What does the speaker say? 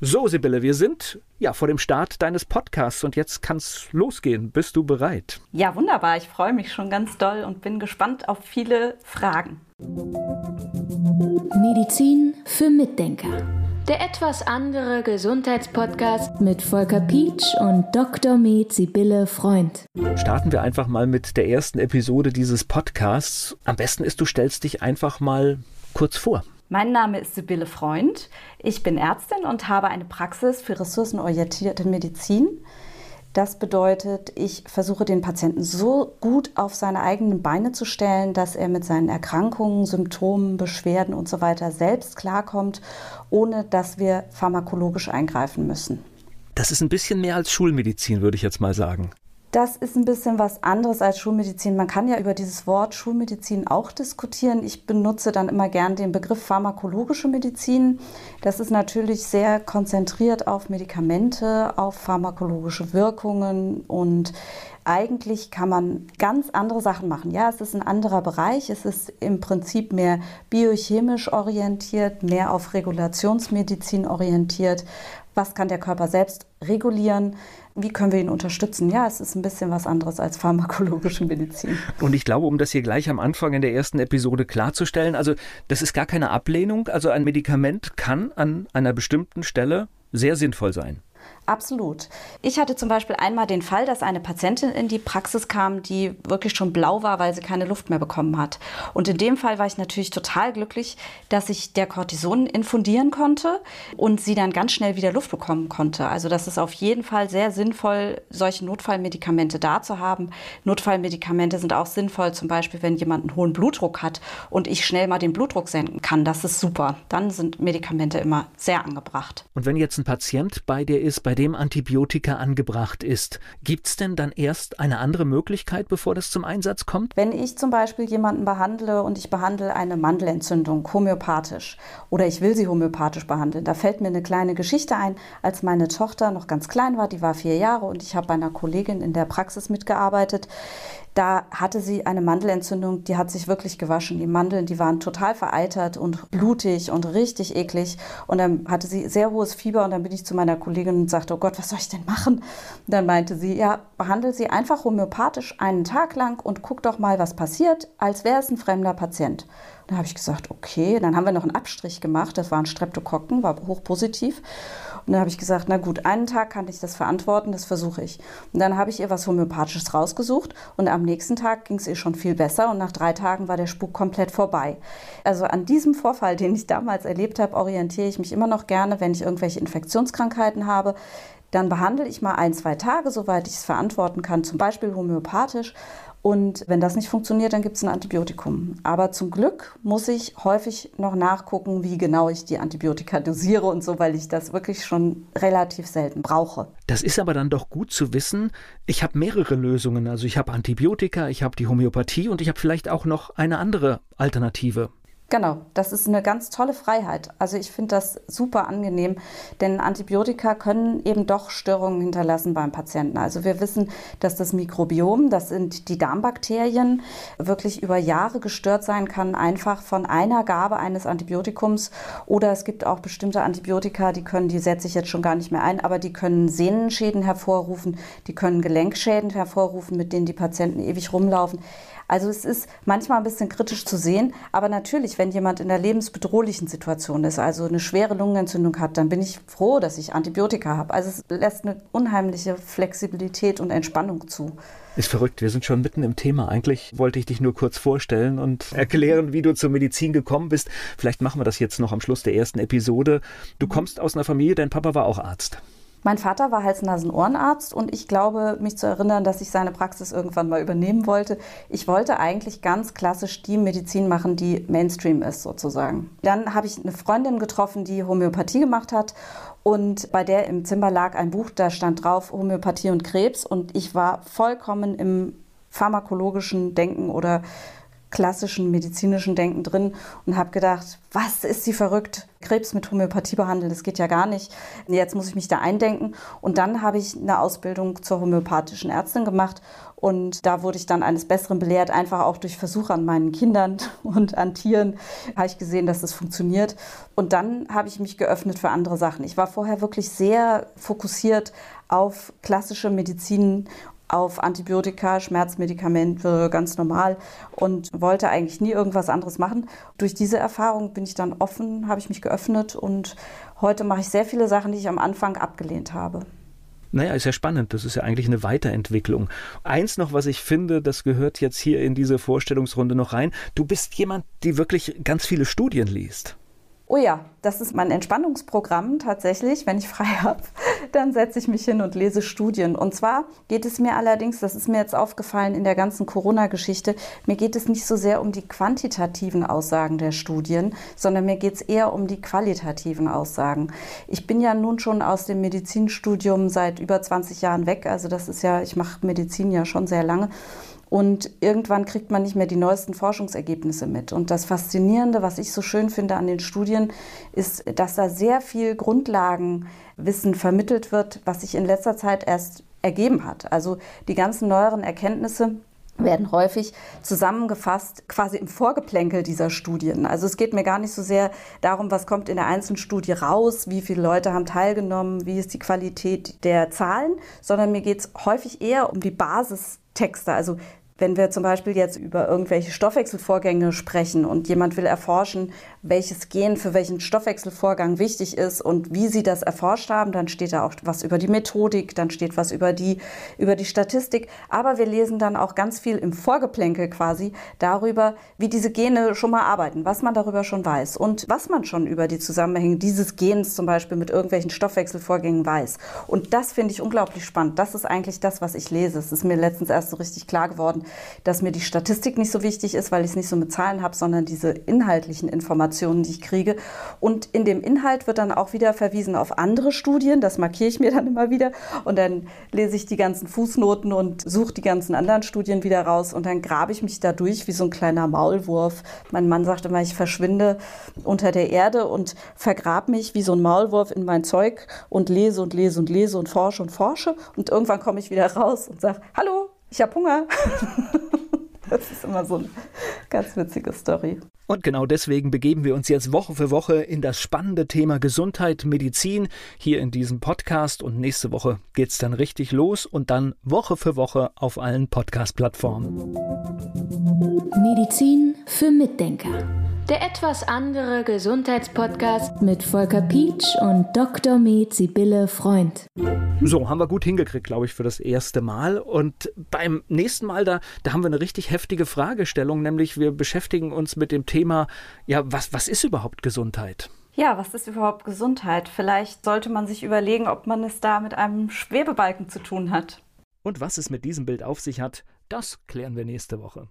So, Sibylle, wir sind ja vor dem Start deines Podcasts und jetzt kann es losgehen. Bist du bereit? Ja, wunderbar. Ich freue mich schon ganz doll und bin gespannt auf viele Fragen. Medizin für Mitdenker. Der etwas andere Gesundheitspodcast mit Volker Pietsch und Dr. Med Sibylle Freund. Starten wir einfach mal mit der ersten Episode dieses Podcasts. Am besten ist, du stellst dich einfach mal kurz vor. Mein Name ist Sibylle Freund. Ich bin Ärztin und habe eine Praxis für ressourcenorientierte Medizin. Das bedeutet, ich versuche den Patienten so gut auf seine eigenen Beine zu stellen, dass er mit seinen Erkrankungen, Symptomen, Beschwerden und so weiter selbst klarkommt, ohne dass wir pharmakologisch eingreifen müssen. Das ist ein bisschen mehr als Schulmedizin, würde ich jetzt mal sagen. Das ist ein bisschen was anderes als Schulmedizin. Man kann ja über dieses Wort Schulmedizin auch diskutieren. Ich benutze dann immer gern den Begriff pharmakologische Medizin. Das ist natürlich sehr konzentriert auf Medikamente, auf pharmakologische Wirkungen und eigentlich kann man ganz andere Sachen machen. Ja, es ist ein anderer Bereich. Es ist im Prinzip mehr biochemisch orientiert, mehr auf Regulationsmedizin orientiert. Was kann der Körper selbst regulieren? Wie können wir ihn unterstützen? Ja, es ist ein bisschen was anderes als pharmakologische Medizin. Und ich glaube, um das hier gleich am Anfang in der ersten Episode klarzustellen, also das ist gar keine Ablehnung. Also ein Medikament kann an einer bestimmten Stelle sehr sinnvoll sein. Absolut. Ich hatte zum Beispiel einmal den Fall, dass eine Patientin in die Praxis kam, die wirklich schon blau war, weil sie keine Luft mehr bekommen hat. Und in dem Fall war ich natürlich total glücklich, dass ich der Cortison infundieren konnte und sie dann ganz schnell wieder Luft bekommen konnte. Also das ist auf jeden Fall sehr sinnvoll, solche Notfallmedikamente da zu haben. Notfallmedikamente sind auch sinnvoll, zum Beispiel, wenn jemand einen hohen Blutdruck hat und ich schnell mal den Blutdruck senken kann. Das ist super. Dann sind Medikamente immer sehr angebracht. Und wenn jetzt ein Patient bei dir ist, bei bei dem Antibiotika angebracht ist. Gibt es denn dann erst eine andere Möglichkeit, bevor das zum Einsatz kommt? Wenn ich zum Beispiel jemanden behandle und ich behandle eine Mandelentzündung homöopathisch oder ich will sie homöopathisch behandeln, da fällt mir eine kleine Geschichte ein, als meine Tochter noch ganz klein war, die war vier Jahre und ich habe bei einer Kollegin in der Praxis mitgearbeitet. Da hatte sie eine Mandelentzündung, die hat sich wirklich gewaschen. Die Mandeln, die waren total vereitert und blutig und richtig eklig. Und dann hatte sie sehr hohes Fieber und dann bin ich zu meiner Kollegin und sagte, oh Gott, was soll ich denn machen? Und dann meinte sie, ja, behandle sie einfach homöopathisch einen Tag lang und guck doch mal, was passiert, als wäre es ein fremder Patient. Da habe ich gesagt, okay, dann haben wir noch einen Abstrich gemacht, das waren Streptokokken, war hochpositiv. Und dann habe ich gesagt, na gut, einen Tag kann ich das verantworten, das versuche ich. Und dann habe ich ihr was Homöopathisches rausgesucht und am nächsten Tag ging es ihr schon viel besser und nach drei Tagen war der Spuk komplett vorbei. Also an diesem Vorfall, den ich damals erlebt habe, orientiere ich mich immer noch gerne, wenn ich irgendwelche Infektionskrankheiten habe. Dann behandle ich mal ein, zwei Tage, soweit ich es verantworten kann, zum Beispiel homöopathisch und wenn das nicht funktioniert, dann gibt es ein Antibiotikum. Aber zum Glück muss ich häufig noch nachgucken, wie genau ich die Antibiotika dosiere und so, weil ich das wirklich schon relativ selten brauche. Das ist aber dann doch gut zu wissen. Ich habe mehrere Lösungen. Also ich habe Antibiotika, ich habe die Homöopathie und ich habe vielleicht auch noch eine andere Alternative. Genau, das ist eine ganz tolle Freiheit. Also ich finde das super angenehm, denn Antibiotika können eben doch Störungen hinterlassen beim Patienten. Also wir wissen, dass das Mikrobiom, das sind die Darmbakterien, wirklich über Jahre gestört sein kann, einfach von einer Gabe eines Antibiotikums. Oder es gibt auch bestimmte Antibiotika, die können, die setze ich jetzt schon gar nicht mehr ein, aber die können Sehnenschäden hervorrufen, die können Gelenkschäden hervorrufen, mit denen die Patienten ewig rumlaufen. Also es ist manchmal ein bisschen kritisch zu sehen, aber natürlich, wenn jemand in einer lebensbedrohlichen Situation ist, also eine schwere Lungenentzündung hat, dann bin ich froh, dass ich Antibiotika habe. Also es lässt eine unheimliche Flexibilität und Entspannung zu. Ist verrückt, wir sind schon mitten im Thema. Eigentlich wollte ich dich nur kurz vorstellen und erklären, wie du zur Medizin gekommen bist. Vielleicht machen wir das jetzt noch am Schluss der ersten Episode. Du kommst aus einer Familie, dein Papa war auch Arzt. Mein Vater war Hals-Nasen-Ohrenarzt und ich glaube, mich zu erinnern, dass ich seine Praxis irgendwann mal übernehmen wollte. Ich wollte eigentlich ganz klassisch die Medizin machen, die Mainstream ist sozusagen. Dann habe ich eine Freundin getroffen, die Homöopathie gemacht hat und bei der im Zimmer lag ein Buch, da stand drauf Homöopathie und Krebs und ich war vollkommen im pharmakologischen Denken oder klassischen medizinischen Denken drin und habe gedacht, was ist sie verrückt? Krebs mit Homöopathie behandeln, das geht ja gar nicht. Jetzt muss ich mich da eindenken. Und dann habe ich eine Ausbildung zur homöopathischen Ärztin gemacht und da wurde ich dann eines Besseren belehrt, einfach auch durch Versuche an meinen Kindern und an Tieren habe ich gesehen, dass das funktioniert. Und dann habe ich mich geöffnet für andere Sachen. Ich war vorher wirklich sehr fokussiert auf klassische Medizin auf Antibiotika, Schmerzmedikamente, ganz normal und wollte eigentlich nie irgendwas anderes machen. Durch diese Erfahrung bin ich dann offen, habe ich mich geöffnet und heute mache ich sehr viele Sachen, die ich am Anfang abgelehnt habe. Naja, ist ja spannend. Das ist ja eigentlich eine Weiterentwicklung. Eins noch, was ich finde, das gehört jetzt hier in diese Vorstellungsrunde noch rein. Du bist jemand, die wirklich ganz viele Studien liest. Oh ja, das ist mein Entspannungsprogramm tatsächlich. Wenn ich frei habe, dann setze ich mich hin und lese Studien. Und zwar geht es mir allerdings, das ist mir jetzt aufgefallen in der ganzen Corona-Geschichte, mir geht es nicht so sehr um die quantitativen Aussagen der Studien, sondern mir geht es eher um die qualitativen Aussagen. Ich bin ja nun schon aus dem Medizinstudium seit über 20 Jahren weg. Also das ist ja, ich mache Medizin ja schon sehr lange. Und irgendwann kriegt man nicht mehr die neuesten Forschungsergebnisse mit. Und das Faszinierende, was ich so schön finde an den Studien, ist, dass da sehr viel Grundlagenwissen vermittelt wird, was sich in letzter Zeit erst ergeben hat. Also die ganzen neueren Erkenntnisse werden häufig zusammengefasst quasi im Vorgeplänkel dieser Studien. Also es geht mir gar nicht so sehr darum, was kommt in der einzelnen Studie raus, wie viele Leute haben teilgenommen, wie ist die Qualität der Zahlen, sondern mir geht es häufig eher um die Basistexte, also wenn wir zum Beispiel jetzt über irgendwelche Stoffwechselvorgänge sprechen und jemand will erforschen, welches Gen für welchen Stoffwechselvorgang wichtig ist und wie sie das erforscht haben, dann steht da auch was über die Methodik, dann steht was über die, über die Statistik. Aber wir lesen dann auch ganz viel im Vorgeplänkel quasi darüber, wie diese Gene schon mal arbeiten, was man darüber schon weiß und was man schon über die Zusammenhänge dieses Gens zum Beispiel mit irgendwelchen Stoffwechselvorgängen weiß. Und das finde ich unglaublich spannend. Das ist eigentlich das, was ich lese. Es ist mir letztens erst so richtig klar geworden, dass mir die Statistik nicht so wichtig ist, weil ich es nicht so mit Zahlen habe, sondern diese inhaltlichen Informationen, die ich kriege. Und in dem Inhalt wird dann auch wieder verwiesen auf andere Studien. Das markiere ich mir dann immer wieder. Und dann lese ich die ganzen Fußnoten und suche die ganzen anderen Studien wieder raus. Und dann grabe ich mich da durch wie so ein kleiner Maulwurf. Mein Mann sagt immer, ich verschwinde unter der Erde und vergrabe mich wie so ein Maulwurf in mein Zeug und lese und lese und lese und forsche und forsche. Und irgendwann komme ich wieder raus und sage, hallo, ich habe Hunger. das ist immer so eine ganz witzige Story. Und genau deswegen begeben wir uns jetzt Woche für Woche in das spannende Thema Gesundheit, Medizin hier in diesem Podcast. Und nächste Woche geht es dann richtig los und dann Woche für Woche auf allen Podcast-Plattformen. Medizin für Mitdenker. Der etwas andere Gesundheitspodcast mit Volker Pietsch und Dr. Med Sibylle Freund. So, haben wir gut hingekriegt, glaube ich, für das erste Mal. Und beim nächsten Mal, da, da haben wir eine richtig heftige Fragestellung, nämlich wir beschäftigen uns mit dem Thema, ja, was, was ist überhaupt Gesundheit? Ja, was ist überhaupt Gesundheit? Vielleicht sollte man sich überlegen, ob man es da mit einem Schwebebalken zu tun hat. Und was es mit diesem Bild auf sich hat, das klären wir nächste Woche.